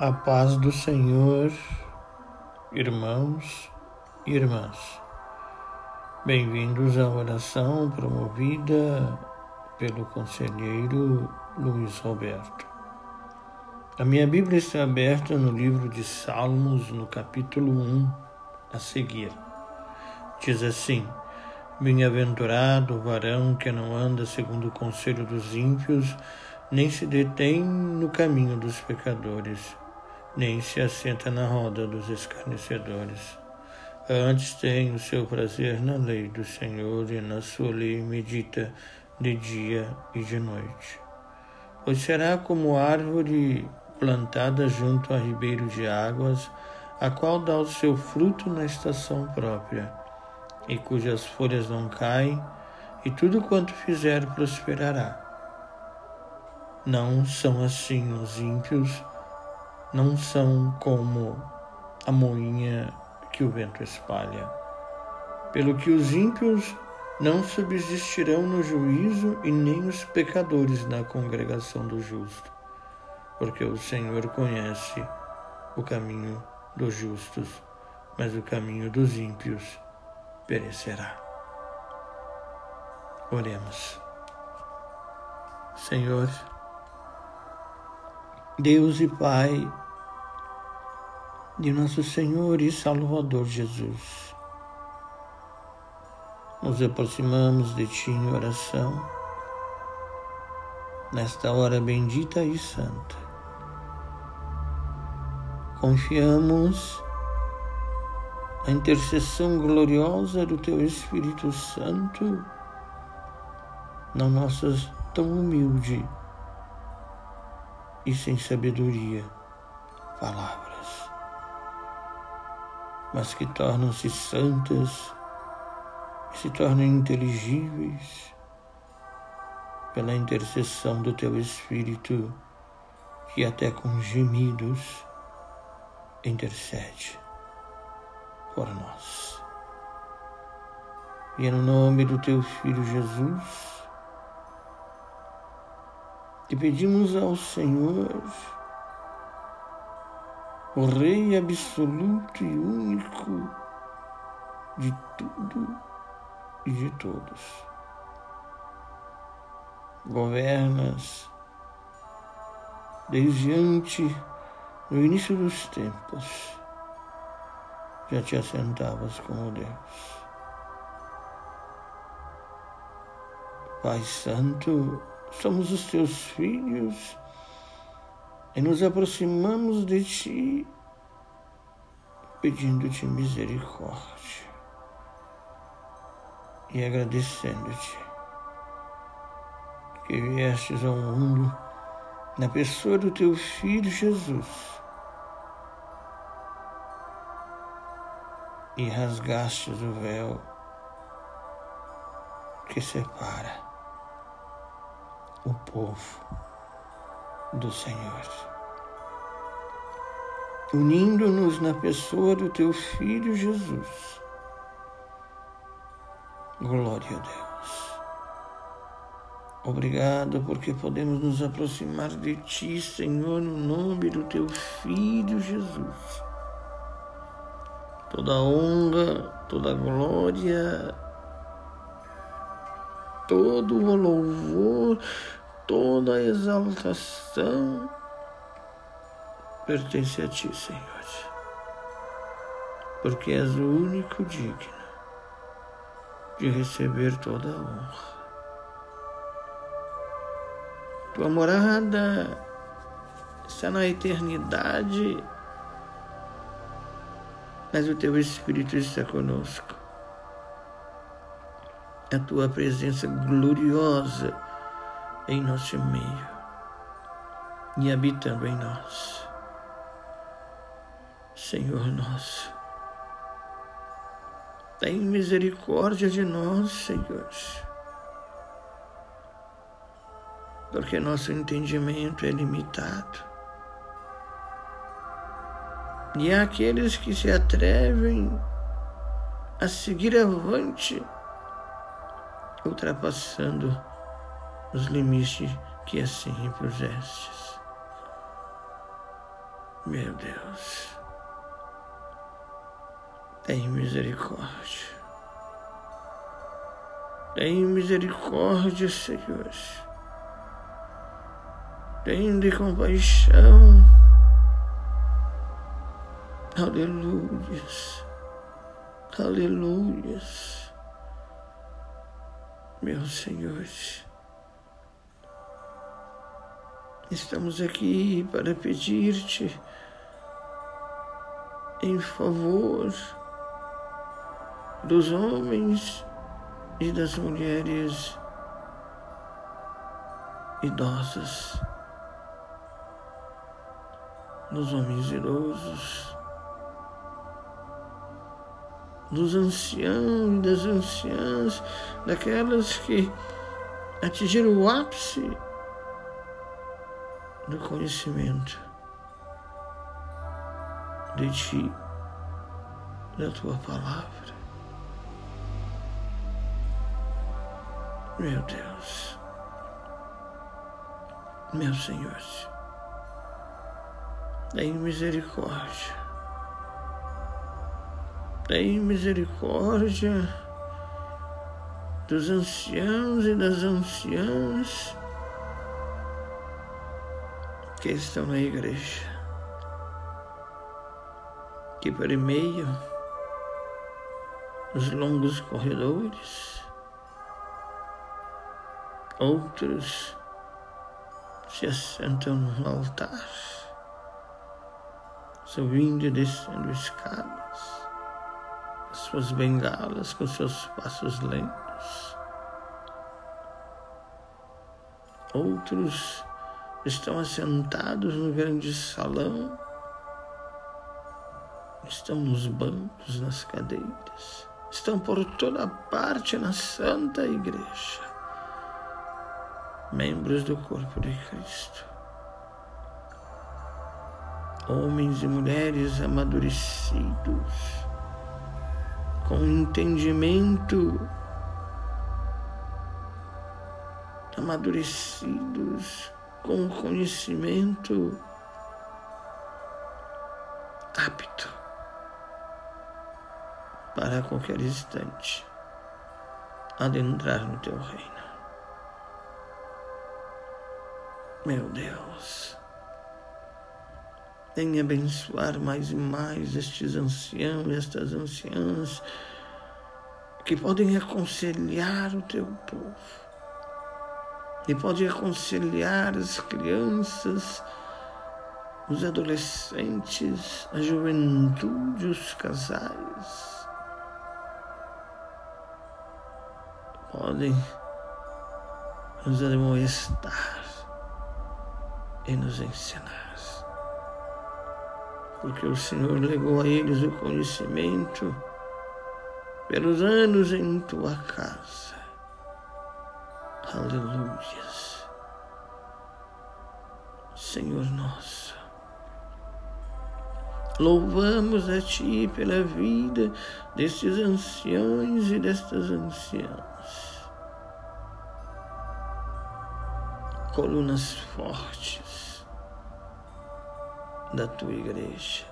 A paz do Senhor, irmãos e irmãs. Bem-vindos à oração promovida pelo conselheiro Luiz Roberto. A minha Bíblia está aberta no livro de Salmos, no capítulo 1, a seguir. Diz assim: Bem-aventurado o varão que não anda segundo o conselho dos ímpios, nem se detém no caminho dos pecadores nem se assenta na roda dos escarnecedores. Antes tem o seu prazer na lei do Senhor e na sua lei medita de dia e de noite. Pois será como árvore plantada junto a ribeiro de águas, a qual dá o seu fruto na estação própria, e cujas folhas não caem, e tudo quanto fizer prosperará. Não são assim os ímpios, não são como a moinha que o vento espalha. Pelo que os ímpios não subsistirão no juízo e nem os pecadores na congregação do justo, porque o Senhor conhece o caminho dos justos, mas o caminho dos ímpios perecerá. Oremos. Senhor, Deus e Pai, de nosso Senhor e Salvador Jesus. Nos aproximamos de Ti em oração, nesta hora bendita e santa. Confiamos na intercessão gloriosa do Teu Espírito Santo na nossa tão humilde e sem sabedoria palavra mas que tornam-se santas e se tornam inteligíveis pela intercessão do teu Espírito, que até com gemidos intercede por nós. E é no nome do teu Filho Jesus, que pedimos ao Senhor o Rei absoluto e único de tudo e de todos. Governas desde antes, no início dos tempos, já te assentavas como Deus. Pai Santo, somos os teus filhos e nos aproximamos de Ti, pedindo-te misericórdia e agradecendo-te que viestes ao mundo na pessoa do Teu Filho Jesus e rasgastes o véu que separa o povo do Senhor. Unindo-nos na pessoa do teu Filho Jesus. Glória a Deus. Obrigado porque podemos nos aproximar de Ti, Senhor, no nome do Teu Filho Jesus. Toda honra, toda glória, todo o louvor, toda a exaltação pertence a ti, Senhor, porque és o único digno de receber toda a honra. Tua morada está na eternidade, mas o teu Espírito está conosco. A tua presença gloriosa em nosso meio e habitando em nós. Senhor nosso, tem misericórdia de nós, Senhor, porque nosso entendimento é limitado. E há aqueles que se atrevem a seguir avante, ultrapassando os limites que assim impusestes. Meu Deus, tem misericórdia. Tem misericórdia, Senhor. Tem de compaixão. Aleluias. Aleluias. Meu Senhor. Estamos aqui para pedir-te em favor dos homens e das mulheres idosas, dos homens idosos, dos anciãos e das anciãs, daquelas que atingiram o ápice do conhecimento de Ti, da Tua palavra. Meu Deus, meu Senhor, tem misericórdia, tem misericórdia dos anciãos e das anciãs que estão na igreja, que permeiam os longos corredores, outros se assentam no altar, subindo e descendo escadas, as suas bengalas com seus passos lentos. Outros estão assentados no grande salão, estão nos bancos, nas cadeiras, estão por toda parte na Santa Igreja, membros do corpo de Cristo, homens e mulheres amadurecidos, com entendimento. Amadurecidos com conhecimento apto para qualquer instante adentrar no teu reino. Meu Deus, venha abençoar mais e mais estes anciãos e estas anciãs que podem aconselhar o teu povo e pode aconselhar as crianças, os adolescentes, a juventude, os casais. Podem nos admoestar e nos ensinar. Porque o Senhor legou a eles o conhecimento pelos anos em tua casa. Aleluias. Senhor nosso, louvamos a Ti pela vida destes anciãos e destas anciãs. Colunas fortes da Tua igreja.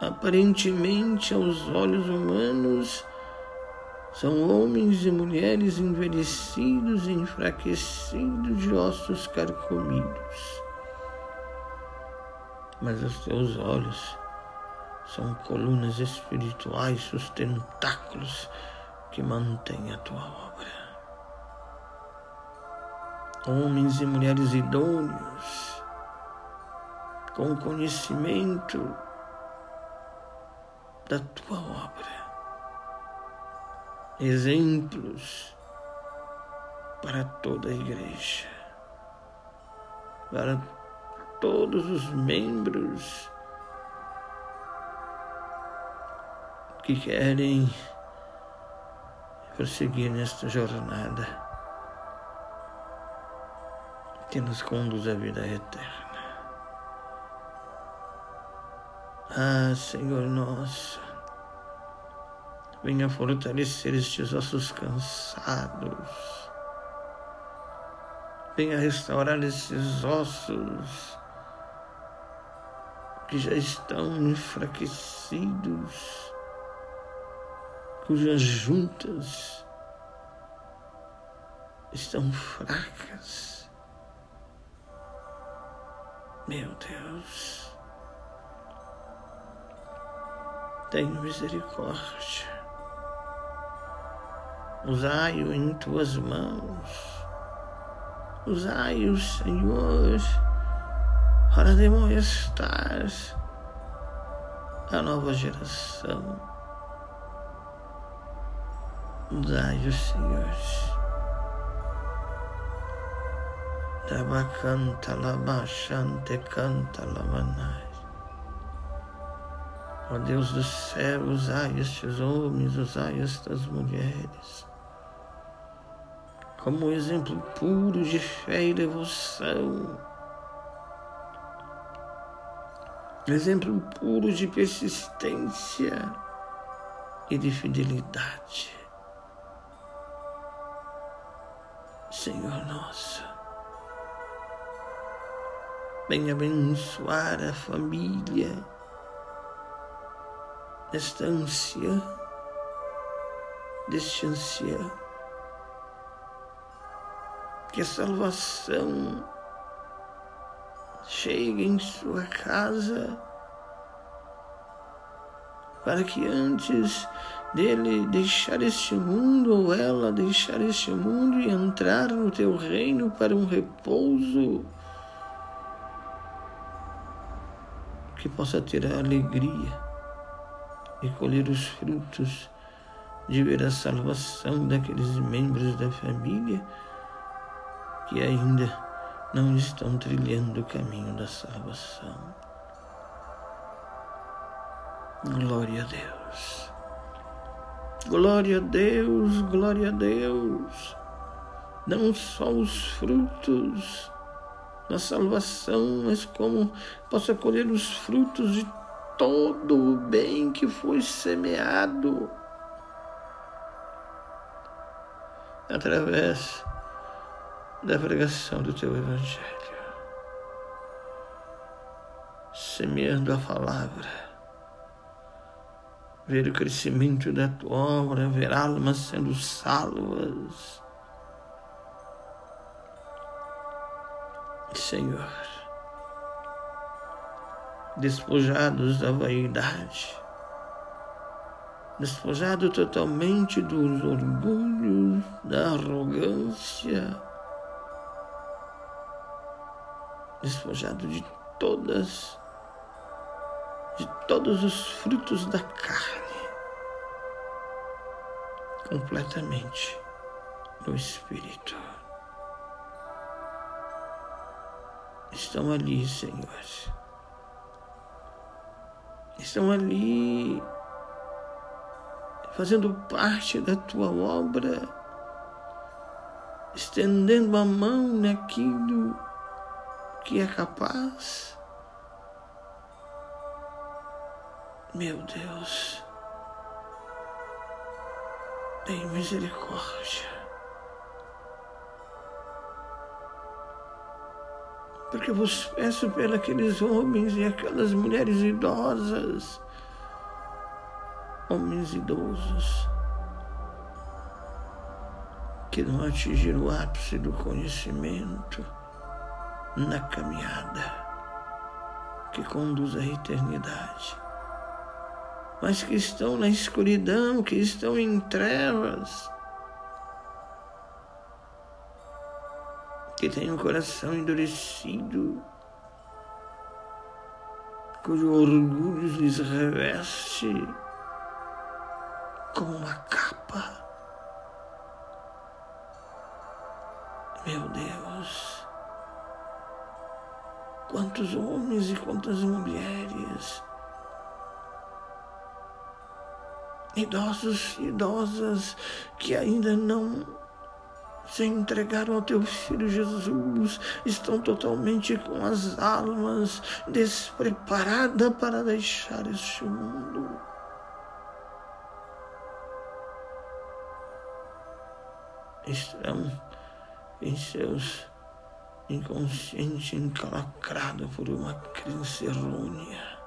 Aparentemente, aos olhos humanos, são homens e mulheres envelhecidos e enfraquecidos de ossos carcomidos. Mas os teus olhos são colunas espirituais, sustentáculos que mantêm a tua obra. Homens e mulheres idôneos, com conhecimento da tua obra exemplos para toda a igreja, para todos os membros que querem prosseguir nesta jornada que nos conduz à vida eterna. Ah, Senhor nosso, Venha fortalecer estes ossos cansados. Venha restaurar esses ossos que já estão enfraquecidos, cujas juntas estão fracas. Meu Deus, tenha misericórdia. Usai-o em tuas mãos. Usai-o, Senhor, para demonstrar a nova geração. Usai-o, Senhor Tabakanta labashante canta lamanai. Ó Deus do céu, usai estes homens, usai estas mulheres, como um exemplo puro de fé e devoção, exemplo puro de persistência e de fidelidade. Senhor nosso, Venha abençoar a família desta anciã, deste ancião. Que a salvação chegue em sua casa, para que antes dele deixar este mundo ou ela deixar este mundo e entrar no teu reino para um repouso que possa ter a alegria e colher os frutos de ver a salvação daqueles membros da família que ainda não estão trilhando o caminho da salvação. Glória a Deus. Glória a Deus, glória a Deus. Não só os frutos na salvação, mas como possa colher os frutos de todo o bem que foi semeado através da pregação do teu Evangelho, semeando a palavra. Ver o crescimento da tua obra, ver almas sendo salvas Senhor, despojados da vaidade, despojados totalmente dos orgulhos, da arrogância, despojado de todas, de todos os frutos da carne, completamente no Espírito. estão ali, Senhor. Estão ali fazendo parte da tua obra, estendendo a mão naquilo que é capaz. Meu Deus, tem misericórdia. porque eu vos peço pelos homens e aquelas mulheres idosas, homens idosos, que não atingiram o ápice do conhecimento na caminhada que conduz à eternidade, mas que estão na escuridão, que estão em trevas que tem um coração endurecido, cujo orgulho lhes reveste como uma capa. Meu Deus, quantos homens e quantas mulheres, idosos e idosas que ainda não se entregaram ao teu filho Jesus, estão totalmente com as almas despreparadas para deixar este mundo. Estão em seus inconsciente encalacrado por uma crença errônea.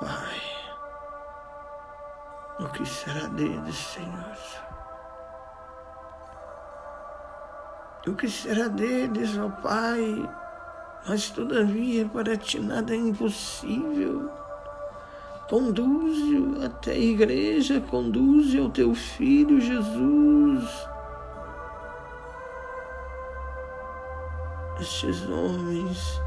Pai, o que será deles, Senhor? O que será deles, ó Pai? Mas todavia para ti nada é impossível. Conduze-o até a igreja, conduze ao teu filho Jesus Estes homens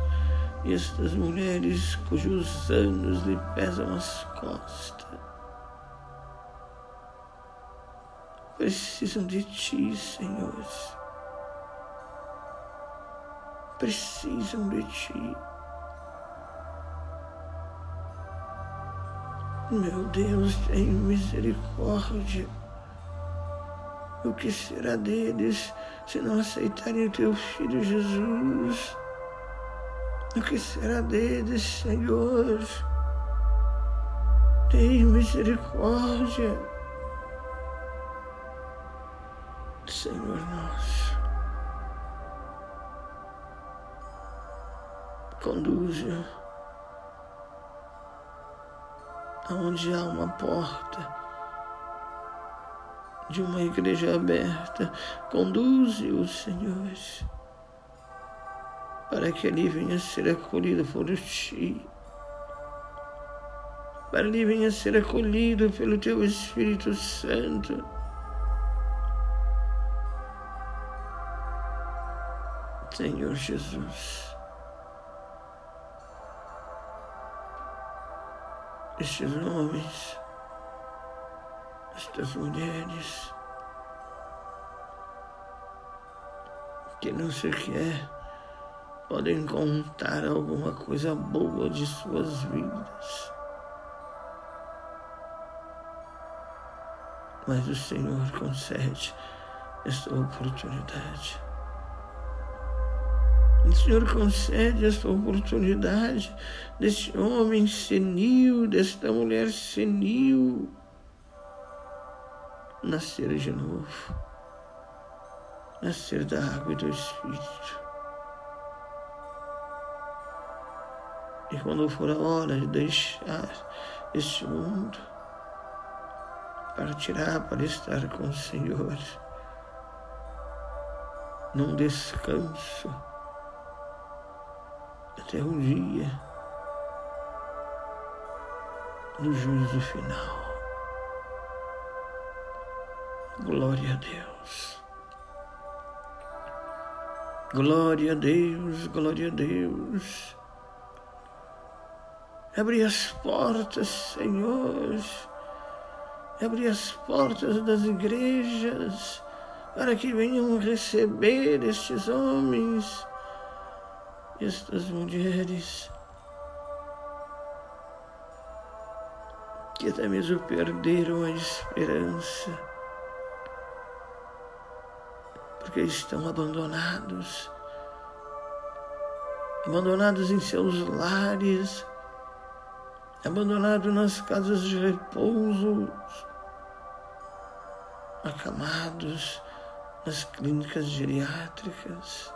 e estas mulheres cujos anos lhe pesam as costas precisam de ti, Senhor precisam de ti. Meu Deus, tem misericórdia. O que será deles se não aceitarem o teu filho Jesus? O que será deles, Senhor? Tem misericórdia. Senhor nosso. conduza aonde há uma porta de uma igreja aberta. Conduze-o, Senhor, para que ali venha ser acolhido por ti. Para ele venha ser acolhido pelo teu Espírito Santo. Senhor Jesus. estes homens, estas mulheres, que não sequer podem contar alguma coisa boa de suas vidas. Mas o Senhor concede esta oportunidade. O Senhor concede esta oportunidade deste homem senil, desta mulher senil, nascer de novo, nascer da água e do Espírito. E quando for a hora de deixar este mundo, partirá para estar com o Senhor num descanso até o dia do juízo final. Glória a Deus. Glória a Deus, glória a Deus. Abre as portas, Senhor. Abre as portas das igrejas para que venham receber estes homens estas mulheres que até mesmo perderam a esperança, porque estão abandonados, abandonados em seus lares, abandonados nas casas de repouso, acamados nas clínicas geriátricas.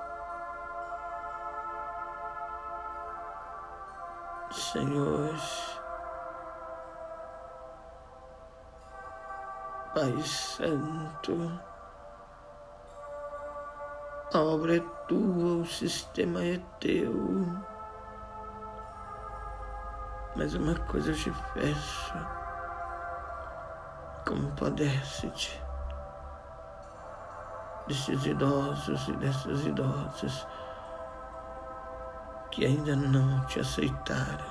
Senhor, Pai Santo, a obra é tua, o sistema é teu. Mas uma coisa eu te peço, compadece-te desses idosos e dessas idosas que ainda não te aceitaram,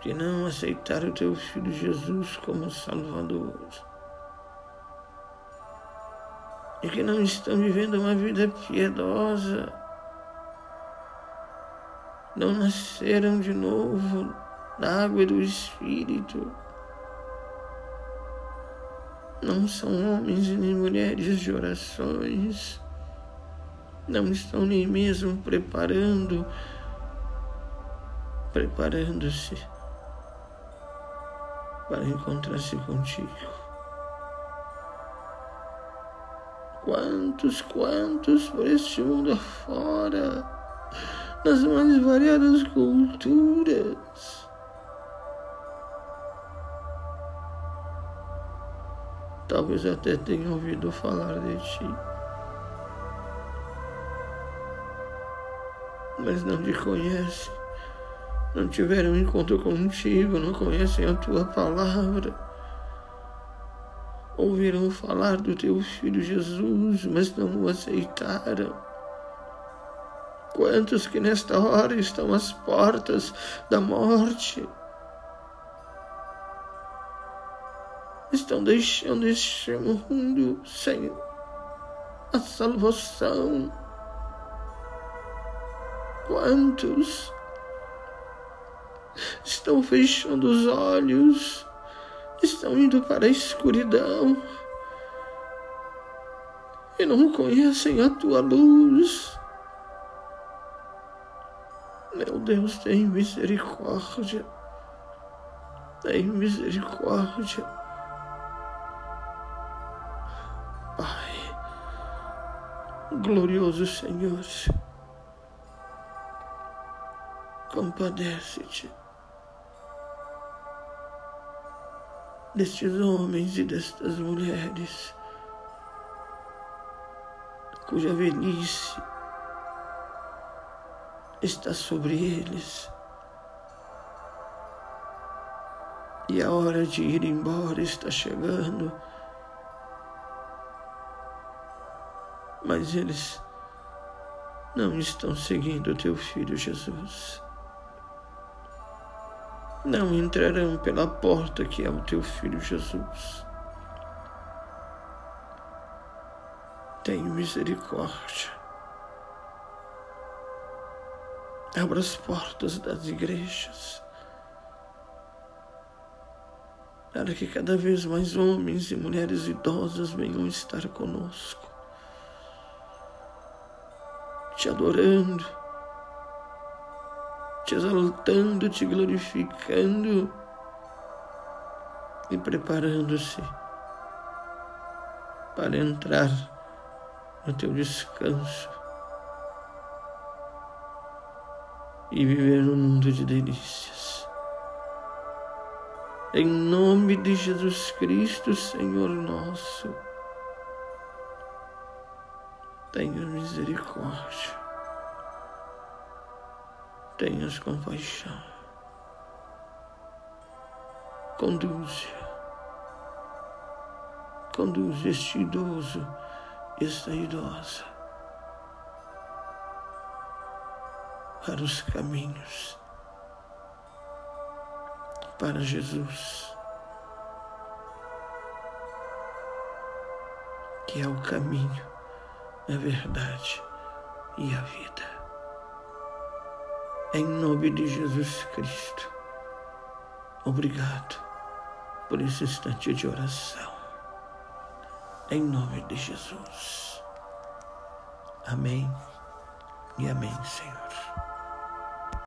que não aceitaram o teu filho Jesus como Salvador e que não estão vivendo uma vida piedosa, não nasceram de novo da água e do Espírito. Não são homens nem mulheres de orações não estão nem mesmo preparando, preparando-se para encontrar-se contigo. Quantos, quantos por este mundo afora, nas mais variadas culturas, talvez até tenham ouvido falar de ti. Mas não te conhecem, não tiveram encontro contigo, não conhecem a tua palavra. Ouviram falar do teu filho Jesus, mas não o aceitaram. Quantos que nesta hora estão às portas da morte? estão deixando este mundo sem a salvação. Quantos estão fechando os olhos, estão indo para a escuridão e não conhecem a tua luz. Meu Deus, tem misericórdia, tem misericórdia. glorioso Senhor, compadece-te destes homens e destas mulheres cuja velhice está sobre eles. E a hora de ir embora está chegando. mas eles não estão seguindo o teu filho Jesus. Não entrarão pela porta que é o teu filho Jesus. Tenha misericórdia. Abra as portas das igrejas. Para que cada vez mais homens e mulheres idosas venham estar conosco te adorando, te exaltando, te glorificando e preparando-se para entrar no teu descanso e viver no mundo de delícias. Em nome de Jesus Cristo, Senhor nosso tenha misericórdia, tenhas compaixão, conduze, conduze este idoso, esta idosa, para os caminhos, para Jesus. Que é o caminho a verdade e a vida. Em nome de Jesus Cristo, obrigado por esse instante de oração. Em nome de Jesus. Amém e amém, Senhor.